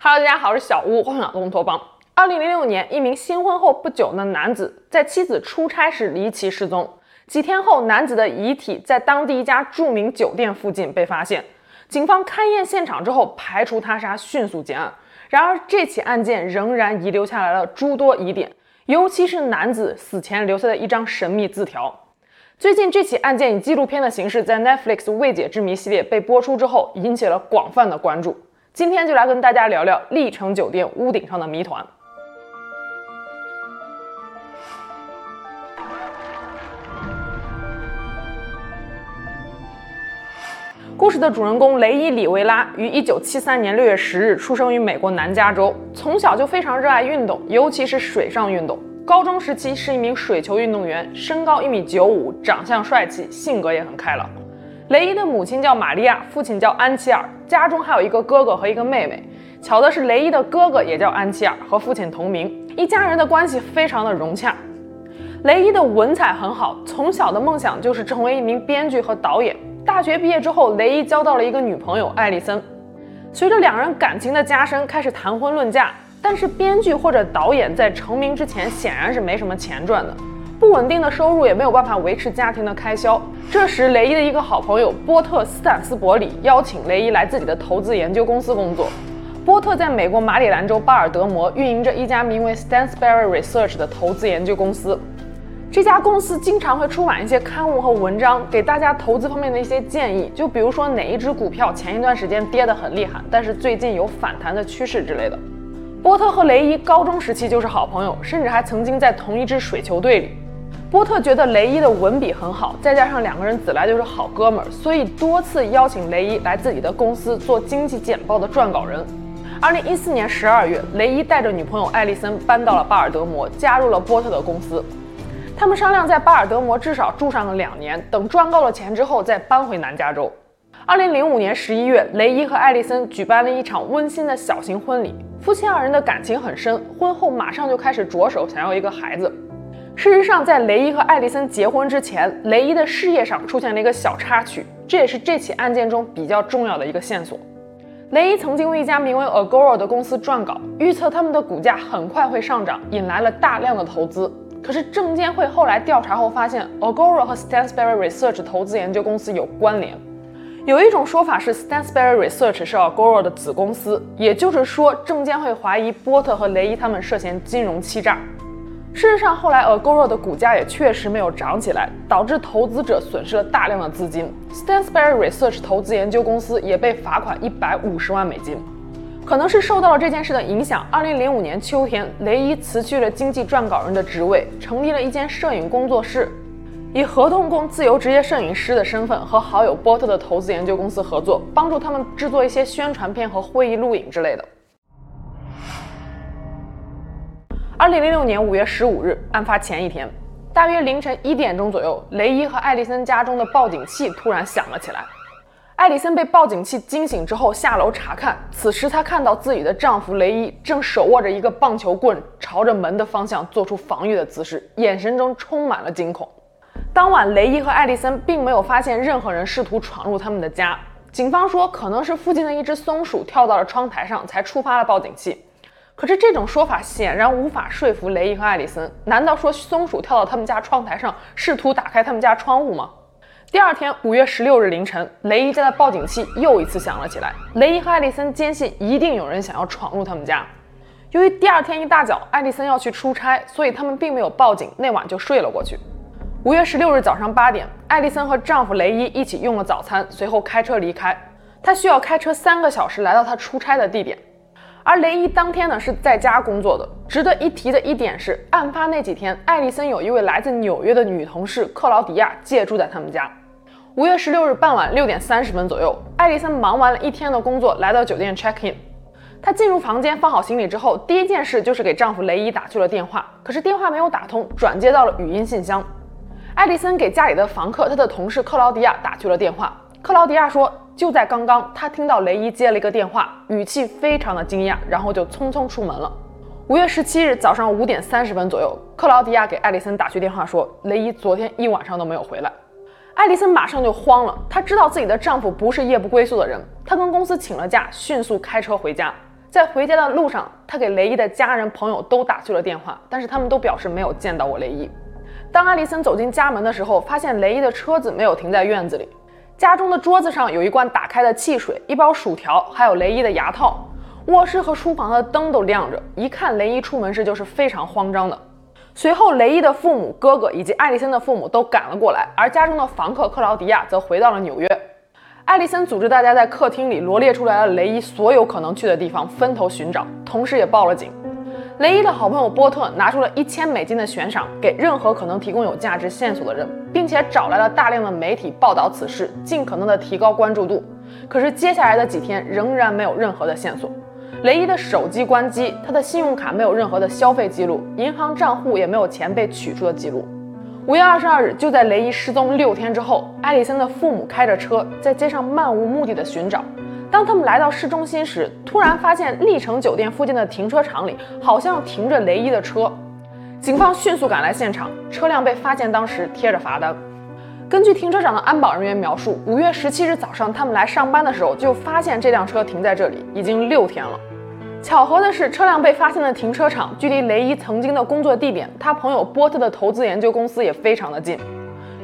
Hello，大家好，我是小屋，欢迎来到乌托邦。二零零六年，一名新婚后不久的男子在妻子出差时离奇失踪。几天后，男子的遗体在当地一家著名酒店附近被发现。警方勘验现场之后，排除他杀，迅速结案。然而，这起案件仍然遗留下来了诸多疑点，尤其是男子死前留下的一张神秘字条。最近，这起案件以纪录片的形式在 Netflix 未解之谜系列被播出之后，引起了广泛的关注。今天就来跟大家聊聊丽城酒店屋顶上的谜团。故事的主人公雷伊·里维拉于1973年6月10日出生于美国南加州，从小就非常热爱运动，尤其是水上运动。高中时期是一名水球运动员，身高一米九五，长相帅气，性格也很开朗。雷伊的母亲叫玛利亚，父亲叫安琪尔，家中还有一个哥哥和一个妹妹。巧的是，雷伊的哥哥也叫安琪尔，和父亲同名，一家人的关系非常的融洽。雷伊的文采很好，从小的梦想就是成为一名编剧和导演。大学毕业之后，雷伊交到了一个女朋友艾丽森。随着两人感情的加深，开始谈婚论嫁。但是编剧或者导演在成名之前，显然是没什么钱赚的，不稳定的收入也没有办法维持家庭的开销。这时，雷伊的一个好朋友波特斯坦斯伯里邀请雷伊来自己的投资研究公司工作。波特在美国马里兰州巴尔德摩运营着一家名为 Stansberry Research 的投资研究公司。这家公司经常会出版一些刊物和文章，给大家投资方面的一些建议，就比如说哪一只股票前一段时间跌得很厉害，但是最近有反弹的趋势之类的。波特和雷伊高中时期就是好朋友，甚至还曾经在同一支水球队里。波特觉得雷伊的文笔很好，再加上两个人自来就是好哥们儿，所以多次邀请雷伊来自己的公司做经济简报的撰稿人。二零一四年十二月，雷伊带着女朋友艾丽森搬到了巴尔德摩，加入了波特的公司。他们商量在巴尔德摩至少住上了两年，等赚够了钱之后再搬回南加州。二零零五年十一月，雷伊和艾丽森举办了一场温馨的小型婚礼，夫妻二人的感情很深，婚后马上就开始着手想要一个孩子。事实上，在雷伊和艾丽森结婚之前，雷伊的事业上出现了一个小插曲，这也是这起案件中比较重要的一个线索。雷伊曾经为一家名为 Agora 的公司撰稿，预测他们的股价很快会上涨，引来了大量的投资。可是证监会后来调查后发现，Agora 和 Stansberry Research 投资研究公司有关联。有一种说法是，Stansberry Research 是 Agora 的子公司，也就是说，证监会怀疑波特和雷伊他们涉嫌金融欺诈。事实上，后来 Agora 的股价也确实没有涨起来，导致投资者损失了大量的资金。Stansberry Research 投资研究公司也被罚款一百五十万美金。可能是受到了这件事的影响，二零零五年秋天，雷伊辞去了经济撰稿人的职位，成立了一间摄影工作室，以合同工自由职业摄影师的身份和好友波特的投资研究公司合作，帮助他们制作一些宣传片和会议录影之类的。二零零六年五月十五日，案发前一天，大约凌晨一点钟左右，雷伊和艾丽森家中的报警器突然响了起来。艾丽森被报警器惊醒之后下楼查看，此时她看到自己的丈夫雷伊正手握着一个棒球棍，朝着门的方向做出防御的姿势，眼神中充满了惊恐。当晚，雷伊和艾丽森并没有发现任何人试图闯入他们的家。警方说，可能是附近的一只松鼠跳到了窗台上，才触发了报警器。可是这种说法显然无法说服雷伊和艾丽森。难道说松鼠跳到他们家窗台上，试图打开他们家窗户吗？第二天，五月十六日凌晨，雷伊家的报警器又一次响了起来。雷伊和艾丽森坚信一定有人想要闯入他们家。由于第二天一大早艾丽森要去出差，所以他们并没有报警，那晚就睡了过去。五月十六日早上八点，艾丽森和丈夫雷伊一起用了早餐，随后开车离开。她需要开车三个小时来到她出差的地点。而雷伊当天呢是在家工作的。值得一提的一点是，案发那几天，艾丽森有一位来自纽约的女同事克劳迪亚借住在他们家。五月十六日傍晚六点三十分左右，艾丽森忙完了一天的工作，来到酒店 check in。她进入房间放好行李之后，第一件事就是给丈夫雷伊打去了电话，可是电话没有打通，转接到了语音信箱。艾丽森给家里的房客，她的同事克劳迪亚打去了电话。克劳迪亚说。就在刚刚，他听到雷伊接了一个电话，语气非常的惊讶，然后就匆匆出门了。五月十七日早上五点三十分左右，克劳迪亚给艾丽森打去电话说，雷伊昨天一晚上都没有回来。艾丽森马上就慌了，她知道自己的丈夫不是夜不归宿的人，她跟公司请了假，迅速开车回家。在回家的路上，她给雷伊的家人朋友都打去了电话，但是他们都表示没有见到过雷伊。当艾丽森走进家门的时候，发现雷伊的车子没有停在院子里，家中的桌子上有一罐打开的汽水、一包薯条，还有雷伊的牙套。卧室和书房的灯都亮着，一看雷伊出门时就是非常慌张的。随后，雷伊的父母、哥哥以及艾丽森的父母都赶了过来，而家中的房客克劳迪亚则回到了纽约。艾丽森组织大家在客厅里罗列出来了雷伊所有可能去的地方，分头寻找，同时也报了警。雷伊的好朋友波特拿出了一千美金的悬赏，给任何可能提供有价值线索的人，并且找来了大量的媒体报道此事，尽可能的提高关注度。可是接下来的几天仍然没有任何的线索。雷伊的手机关机，他的信用卡没有任何的消费记录，银行账户也没有钱被取出的记录。五月二十二日，就在雷伊失踪六天之后，艾丽森的父母开着车在街上漫无目的的寻找。当他们来到市中心时，突然发现丽城酒店附近的停车场里好像停着雷伊的车。警方迅速赶来现场，车辆被发现当时贴着罚单。根据停车场的安保人员描述，五月十七日早上他们来上班的时候就发现这辆车停在这里，已经六天了。巧合的是，车辆被发现的停车场距离雷伊曾经的工作地点，他朋友波特的投资研究公司也非常的近。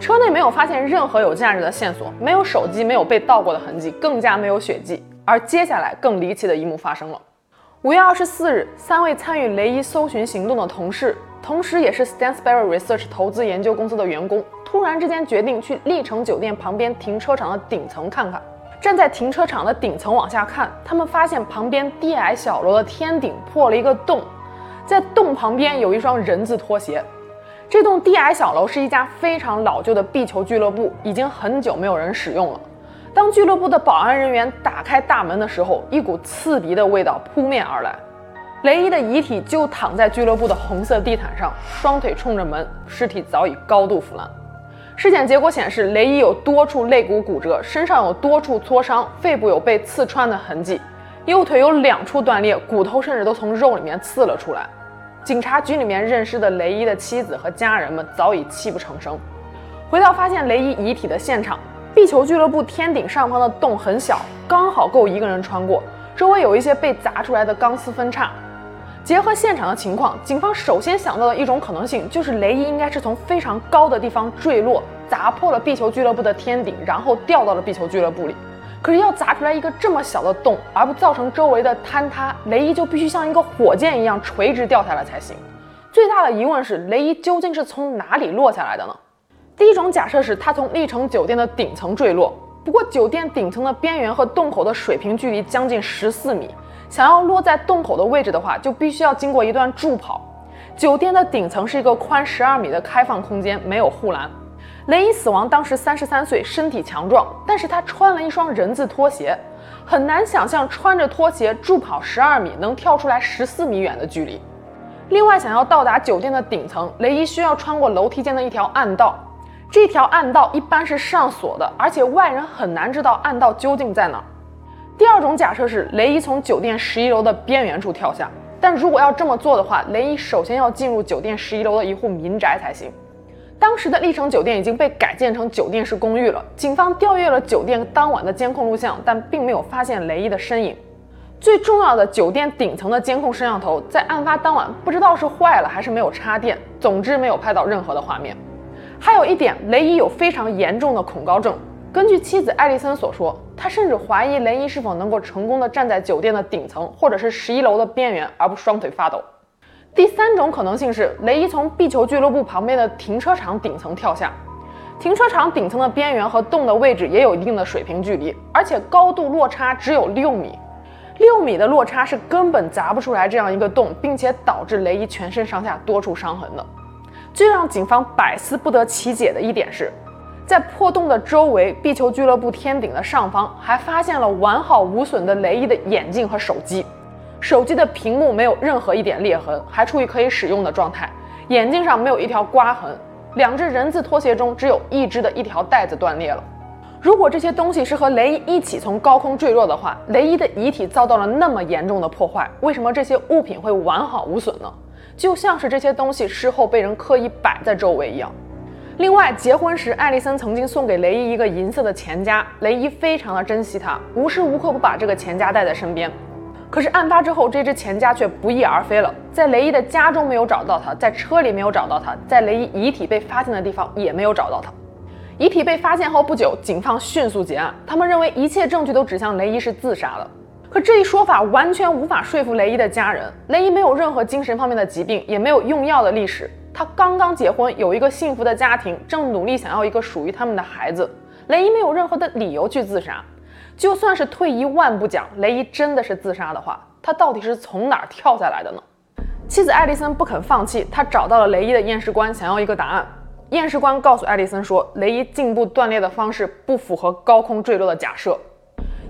车内没有发现任何有价值的线索，没有手机，没有被盗过的痕迹，更加没有血迹。而接下来更离奇的一幕发生了。五月二十四日，三位参与雷伊搜寻行动的同事，同时也是 Stansberry Research 投资研究公司的员工，突然之间决定去丽城酒店旁边停车场的顶层看看。站在停车场的顶层往下看，他们发现旁边低矮小楼的天顶破了一个洞，在洞旁边有一双人字拖鞋。这栋低矮小楼是一家非常老旧的壁球俱乐部，已经很久没有人使用了。当俱乐部的保安人员打开大门的时候，一股刺鼻的味道扑面而来。雷伊的遗体就躺在俱乐部的红色地毯上，双腿冲着门，尸体早已高度腐烂。尸检结果显示，雷伊有多处肋骨骨折，身上有多处挫伤，肺部有被刺穿的痕迹，右腿有两处断裂，骨头甚至都从肉里面刺了出来。警察局里面认识的雷伊的妻子和家人们早已泣不成声。回到发现雷伊遗体的现场，壁球俱乐部天顶上方的洞很小，刚好够一个人穿过，周围有一些被砸出来的钢丝分叉。结合现场的情况，警方首先想到的一种可能性就是雷伊应该是从非常高的地方坠落，砸破了壁球俱乐部的天顶，然后掉到了壁球俱乐部里。可是要砸出来一个这么小的洞，而不造成周围的坍塌，雷伊就必须像一个火箭一样垂直掉下来才行。最大的疑问是，雷伊究竟是从哪里落下来的呢？第一种假设是他从丽城酒店的顶层坠落，不过酒店顶层的边缘和洞口的水平距离将近十四米。想要落在洞口的位置的话，就必须要经过一段助跑。酒店的顶层是一个宽十二米的开放空间，没有护栏。雷伊死亡当时三十三岁，身体强壮，但是他穿了一双人字拖鞋，很难想象穿着拖鞋助跑十二米能跳出来十四米远的距离。另外，想要到达酒店的顶层，雷伊需要穿过楼梯间的一条暗道，这条暗道一般是上锁的，而且外人很难知道暗道究竟在哪。第二种假设是雷伊从酒店十一楼的边缘处跳下，但如果要这么做的话，雷伊首先要进入酒店十一楼的一户民宅才行。当时的丽城酒店已经被改建成酒店式公寓了，警方调阅了酒店当晚的监控录像，但并没有发现雷伊的身影。最重要的，酒店顶层的监控摄像头在案发当晚不知道是坏了还是没有插电，总之没有拍到任何的画面。还有一点，雷伊有非常严重的恐高症。根据妻子艾丽森所说，她甚至怀疑雷伊是否能够成功地站在酒店的顶层或者是十一楼的边缘，而不双腿发抖。第三种可能性是雷伊从壁球俱乐部旁边的停车场顶层跳下，停车场顶层的边缘和洞的位置也有一定的水平距离，而且高度落差只有六米，六米的落差是根本砸不出来这样一个洞，并且导致雷伊全身上下多处伤痕的。最让警方百思不得其解的一点是。在破洞的周围，壁球俱乐部天顶的上方还发现了完好无损的雷伊的眼镜和手机，手机的屏幕没有任何一点裂痕，还处于可以使用的状态。眼镜上没有一条刮痕，两只人字拖鞋中只有一只的一条带子断裂了。如果这些东西是和雷伊一起从高空坠落的话，雷伊的遗体遭到了那么严重的破坏，为什么这些物品会完好无损呢？就像是这些东西事后被人刻意摆在周围一样。另外，结婚时艾丽森曾经送给雷伊一个银色的钱夹，雷伊非常的珍惜它，无时无刻不把这个钱夹带在身边。可是案发之后，这只钱家却不翼而飞了，在雷伊的家中没有找到他，在车里没有找到他，在雷伊遗体被发现的地方也没有找到他。遗体被发现后不久，警方迅速结案，他们认为一切证据都指向雷伊是自杀的。可这一说法完全无法说服雷伊的家人。雷伊没有任何精神方面的疾病，也没有用药的历史。他刚刚结婚，有一个幸福的家庭，正努力想要一个属于他们的孩子。雷伊没有任何的理由去自杀。就算是退一万步讲，雷伊真的是自杀的话，他到底是从哪儿跳下来的呢？妻子艾莉森不肯放弃，他找到了雷伊的验尸官，想要一个答案。验尸官告诉艾莉森说，雷伊颈部断裂的方式不符合高空坠落的假设。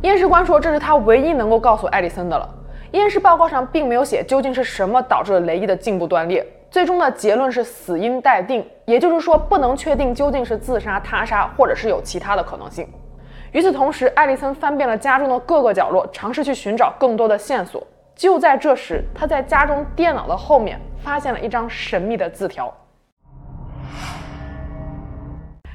验尸官说，这是他唯一能够告诉艾莉森的了。验尸报告上并没有写究竟是什么导致了雷伊的颈部断裂，最终的结论是死因待定，也就是说不能确定究竟是自杀、他杀，或者是有其他的可能性。与此同时，艾莉森翻遍了家中的各个角落，尝试去寻找更多的线索。就在这时，他在家中电脑的后面发现了一张神秘的字条。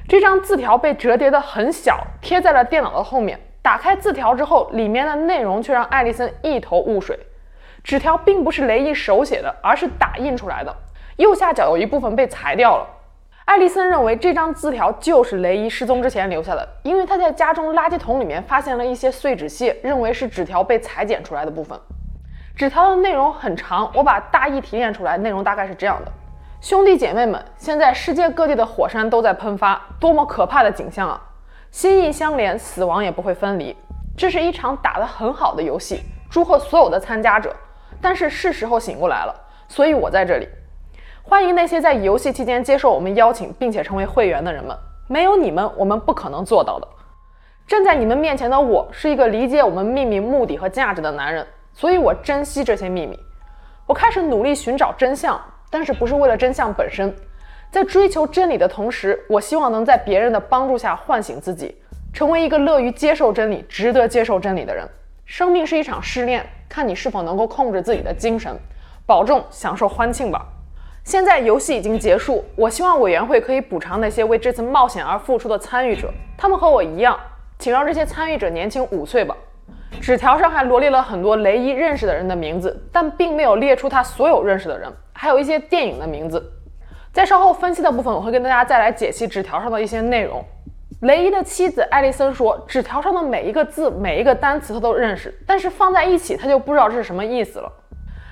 这张字条被折叠的很小，贴在了电脑的后面。打开字条之后，里面的内容却让艾莉森一头雾水。纸条并不是雷伊手写的，而是打印出来的。右下角有一部分被裁掉了。艾丽森认为这张字条就是雷伊失踪之前留下的，因为他在家中垃圾桶里面发现了一些碎纸屑，认为是纸条被裁剪出来的部分。纸条的内容很长，我把大意提炼出来，内容大概是这样的：兄弟姐妹们，现在世界各地的火山都在喷发，多么可怕的景象啊！心意相连，死亡也不会分离。这是一场打得很好的游戏，祝贺所有的参加者。但是是时候醒过来了，所以我在这里。欢迎那些在游戏期间接受我们邀请并且成为会员的人们，没有你们，我们不可能做到的。站在你们面前的我是一个理解我们秘密目的和价值的男人，所以我珍惜这些秘密。我开始努力寻找真相，但是不是为了真相本身。在追求真理的同时，我希望能在别人的帮助下唤醒自己，成为一个乐于接受真理、值得接受真理的人。生命是一场试炼，看你是否能够控制自己的精神。保重，享受欢庆吧。现在游戏已经结束，我希望委员会可以补偿那些为这次冒险而付出的参与者。他们和我一样，请让这些参与者年轻五岁吧。纸条上还罗列了很多雷伊认识的人的名字，但并没有列出他所有认识的人，还有一些电影的名字。在稍后分析的部分，我会跟大家再来解析纸条上的一些内容。雷伊的妻子艾莉森说，纸条上的每一个字、每一个单词他都认识，但是放在一起他就不知道这是什么意思了。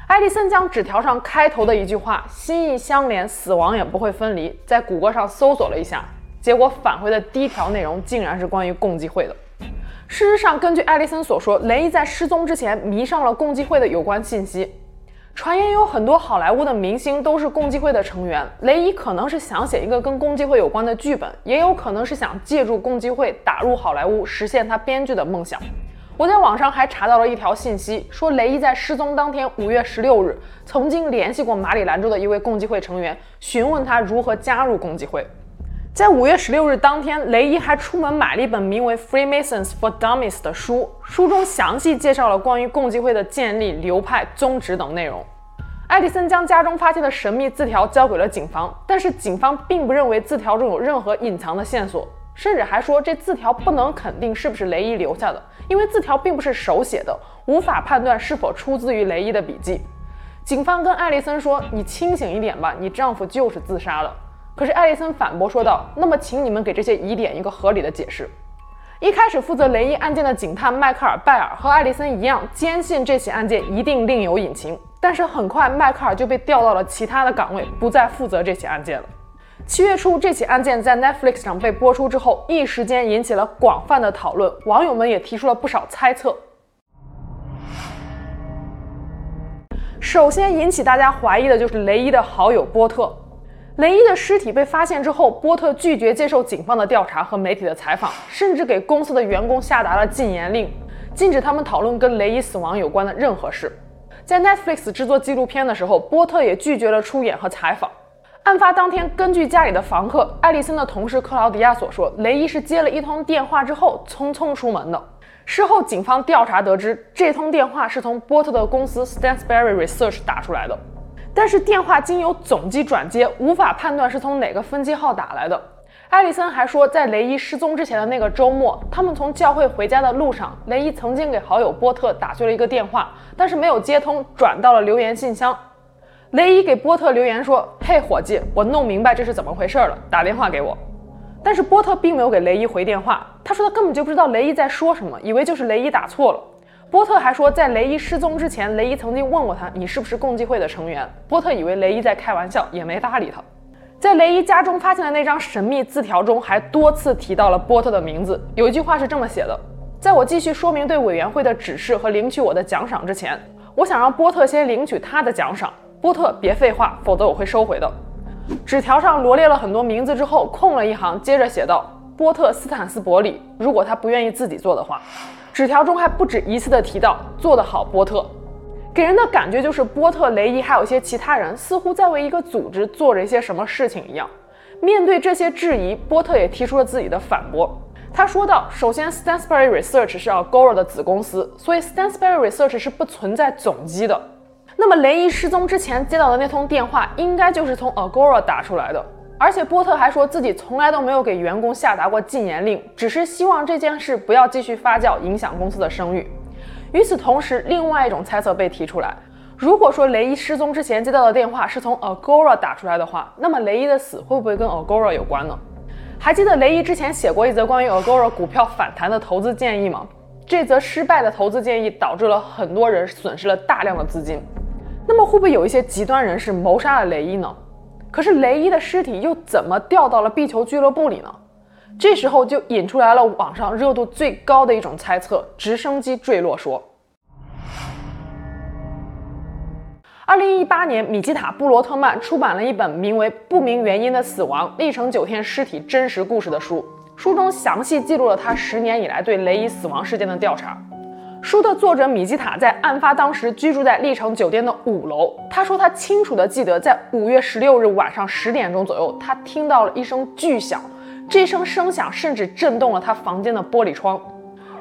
艾莉森将纸条上开头的一句话“心意相连，死亡也不会分离”在谷歌上搜索了一下，结果返回的第一条内容竟然是关于共济会的。事实上，根据艾莉森所说，雷伊在失踪之前迷上了共济会的有关信息。传言有很多好莱坞的明星都是共济会的成员，雷伊可能是想写一个跟共济会有关的剧本，也有可能是想借助共济会打入好莱坞，实现他编剧的梦想。我在网上还查到了一条信息，说雷伊在失踪当天，五月十六日，曾经联系过马里兰州的一位共济会成员，询问他如何加入共济会。在五月十六日当天，雷伊还出门买了一本名为《Freemasons for Dummies》的书，书中详细介绍了关于共济会的建立、流派、宗旨等内容。艾迪森将家中发现的神秘字条交给了警方，但是警方并不认为字条中有任何隐藏的线索。甚至还说这字条不能肯定是不是雷伊留下的，因为字条并不是手写的，无法判断是否出自于雷伊的笔记。警方跟艾丽森说：“你清醒一点吧，你丈夫就是自杀了。”可是艾丽森反驳说道：“那么，请你们给这些疑点一个合理的解释。”一开始负责雷伊案件的警探迈克尔·拜尔和艾丽森一样，坚信这起案件一定另有隐情。但是很快，迈克尔就被调到了其他的岗位，不再负责这起案件了。七月初，这起案件在 Netflix 上被播出之后，一时间引起了广泛的讨论，网友们也提出了不少猜测。首先引起大家怀疑的就是雷伊的好友波特。雷伊的尸体被发现之后，波特拒绝接受警方的调查和媒体的采访，甚至给公司的员工下达了禁言令，禁止他们讨论跟雷伊死亡有关的任何事。在 Netflix 制作纪录片的时候，波特也拒绝了出演和采访。案发当天，根据家里的房客艾丽森的同事克劳迪亚所说，雷伊是接了一通电话之后匆匆出门的。事后，警方调查得知，这通电话是从波特的公司 Stansberry Research 打出来的，但是电话经由总机转接，无法判断是从哪个分机号打来的。艾丽森还说，在雷伊失踪之前的那个周末，他们从教会回家的路上，雷伊曾经给好友波特打去了一个电话，但是没有接通，转到了留言信箱。雷伊给波特留言说：“嘿，伙计，我弄明白这是怎么回事了，打电话给我。”但是波特并没有给雷伊回电话，他说他根本就不知道雷伊在说什么，以为就是雷伊打错了。波特还说，在雷伊失踪之前，雷伊曾经问过他：“你是不是共济会的成员？”波特以为雷伊在开玩笑，也没搭理他。在雷伊家中发现的那张神秘字条中，还多次提到了波特的名字。有一句话是这么写的：“在我继续说明对委员会的指示和领取我的奖赏之前，我想让波特先领取他的奖赏。波特，别废话，否则我会收回的。”纸条上罗列了很多名字之后，空了一行，接着写道：“波特·斯坦斯伯里，如果他不愿意自己做的话。”纸条中还不止一次地提到：“做得好，波特。”给人的感觉就是波特、雷伊还有一些其他人似乎在为一个组织做着一些什么事情一样。面对这些质疑，波特也提出了自己的反驳。他说道：“首先，Stansberry Research 是 Agora 的子公司，所以 Stansberry Research 是不存在总机的。那么，雷伊失踪之前接到的那通电话应该就是从 Agora 打出来的。而且，波特还说自己从来都没有给员工下达过禁言令，只是希望这件事不要继续发酵，影响公司的声誉。”与此同时，另外一种猜测被提出来：如果说雷伊失踪之前接到的电话是从 Agora 打出来的话，那么雷伊的死会不会跟 Agora 有关呢？还记得雷伊之前写过一则关于 Agora 股票反弹的投资建议吗？这则失败的投资建议导致了很多人损失了大量的资金。那么会不会有一些极端人士谋杀了雷伊呢？可是雷伊的尸体又怎么掉到了壁球俱乐部里呢？这时候就引出来了网上热度最高的一种猜测：直升机坠落说。二零一八年，米基塔·布罗特曼出版了一本名为《不明原因的死亡：历城酒店尸体真实故事》的书，书中详细记录了他十年以来对雷伊死亡事件的调查。书的作者米基塔在案发当时居住在历城酒店的五楼，他说他清楚地记得，在五月十六日晚上十点钟左右，他听到了一声巨响。这声声响甚至震动了他房间的玻璃窗。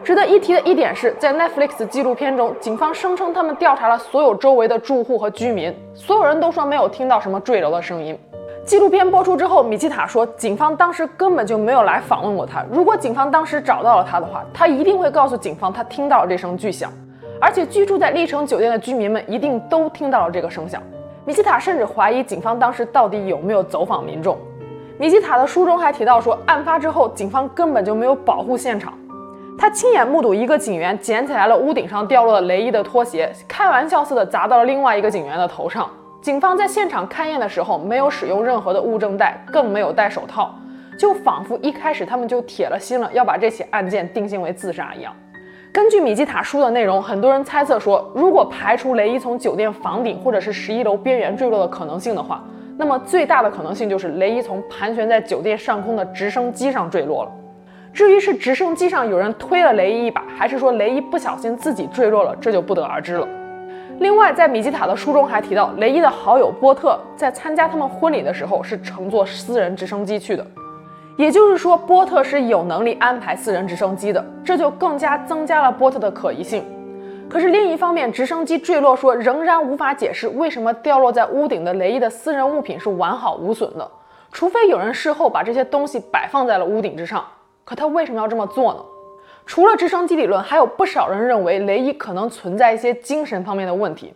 值得一提的一点是，在 Netflix 纪录片中，警方声称他们调查了所有周围的住户和居民，所有人都说没有听到什么坠楼的声音。纪录片播出之后，米基塔说，警方当时根本就没有来访问过他。如果警方当时找到了他的话，他一定会告诉警方他听到了这声巨响，而且居住在历城酒店的居民们一定都听到了这个声响。米基塔甚至怀疑警方当时到底有没有走访民众。米基塔的书中还提到说，案发之后，警方根本就没有保护现场。他亲眼目睹一个警员捡起来了屋顶上掉落的雷伊的拖鞋，开玩笑似的砸到了另外一个警员的头上。警方在现场勘验的时候，没有使用任何的物证袋，更没有戴手套，就仿佛一开始他们就铁了心了要把这起案件定性为自杀一样。根据米基塔书的内容，很多人猜测说，如果排除雷伊从酒店房顶或者是十一楼边缘坠落的可能性的话，那么最大的可能性就是雷伊从盘旋在酒店上空的直升机上坠落了。至于是直升机上有人推了雷伊一把，还是说雷伊不小心自己坠落了，这就不得而知了。另外，在米基塔的书中还提到，雷伊的好友波特在参加他们婚礼的时候是乘坐私人直升机去的，也就是说，波特是有能力安排私人直升机的，这就更加增加了波特的可疑性。可是另一方面，直升机坠落说仍然无法解释为什么掉落在屋顶的雷伊的私人物品是完好无损的，除非有人事后把这些东西摆放在了屋顶之上。可他为什么要这么做呢？除了直升机理论，还有不少人认为雷伊可能存在一些精神方面的问题。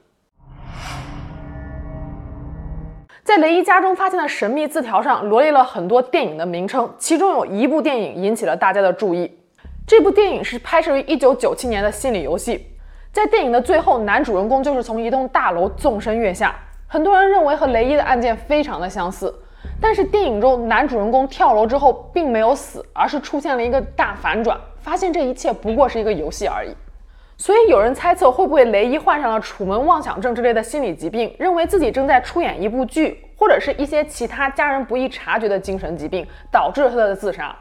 在雷伊家中发现的神秘字条上罗列了很多电影的名称，其中有一部电影引起了大家的注意。这部电影是拍摄于1997年的《心理游戏》。在电影的最后，男主人公就是从一栋大楼纵身跃下。很多人认为和雷伊的案件非常的相似，但是电影中男主人公跳楼之后并没有死，而是出现了一个大反转，发现这一切不过是一个游戏而已。所以有人猜测，会不会雷伊患上了楚门妄想症之类的心理疾病，认为自己正在出演一部剧，或者是一些其他家人不易察觉的精神疾病，导致了他的自杀。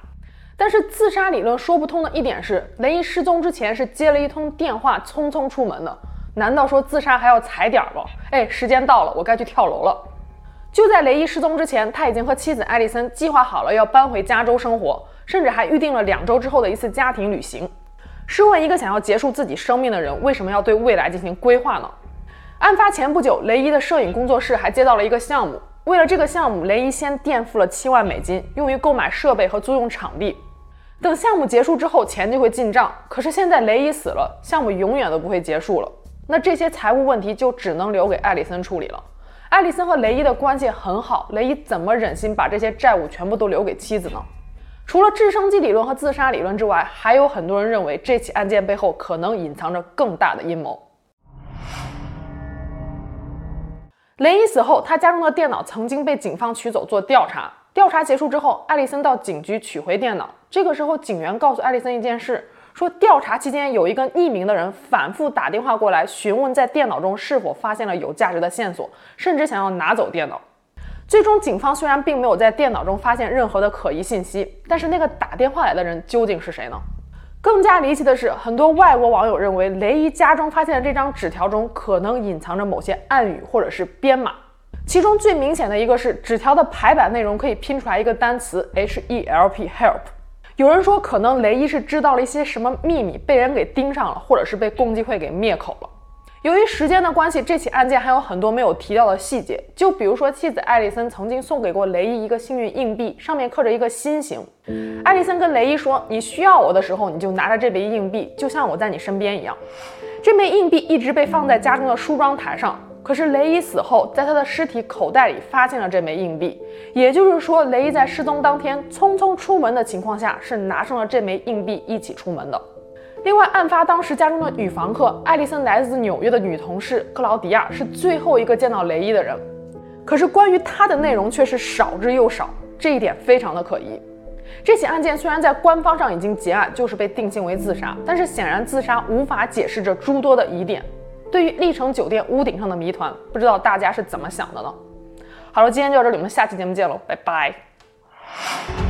但是自杀理论说不通的一点是，雷伊失踪之前是接了一通电话，匆匆出门的。难道说自杀还要踩点儿吗？哎，时间到了，我该去跳楼了。就在雷伊失踪之前，他已经和妻子艾莉森计划好了要搬回加州生活，甚至还预定了两周之后的一次家庭旅行。试问一个想要结束自己生命的人，为什么要对未来进行规划呢？案发前不久，雷伊的摄影工作室还接到了一个项目，为了这个项目，雷伊先垫付了七万美金，用于购买设备和租用场地。等项目结束之后，钱就会进账。可是现在雷伊死了，项目永远都不会结束了。那这些财务问题就只能留给艾里森处理了。艾里森和雷伊的关系很好，雷伊怎么忍心把这些债务全部都留给妻子呢？除了直升机理论和自杀理论之外，还有很多人认为这起案件背后可能隐藏着更大的阴谋。雷伊死后，他家中的电脑曾经被警方取走做调查。调查结束之后，艾丽森到警局取回电脑。这个时候，警员告诉艾丽森一件事，说调查期间有一个匿名的人反复打电话过来，询问在电脑中是否发现了有价值的线索，甚至想要拿走电脑。最终，警方虽然并没有在电脑中发现任何的可疑信息，但是那个打电话来的人究竟是谁呢？更加离奇的是，很多外国网友认为雷伊家中发现的这张纸条中可能隐藏着某些暗语或者是编码。其中最明显的一个是纸条的排版内容可以拼出来一个单词 H E L P help。有人说，可能雷伊是知道了一些什么秘密，被人给盯上了，或者是被共济会给灭口了。由于时间的关系，这起案件还有很多没有提到的细节，就比如说妻子艾丽森曾经送给过雷伊一个幸运硬币，上面刻着一个心形。艾丽森跟雷伊说：“你需要我的时候，你就拿着这枚硬币，就像我在你身边一样。”这枚硬币一直被放在家中的梳妆台上。可是雷伊死后，在他的尸体口袋里发现了这枚硬币，也就是说，雷伊在失踪当天匆匆出门的情况下，是拿上了这枚硬币一起出门的。另外，案发当时家中的女房客艾丽森来自纽约的女同事克劳迪亚是最后一个见到雷伊的人，可是关于她的内容却是少之又少，这一点非常的可疑。这起案件虽然在官方上已经结案，就是被定性为自杀，但是显然自杀无法解释这诸多的疑点。对于历城酒店屋顶上的谜团，不知道大家是怎么想的呢？好了，今天就到这里，我们下期节目见喽，拜拜。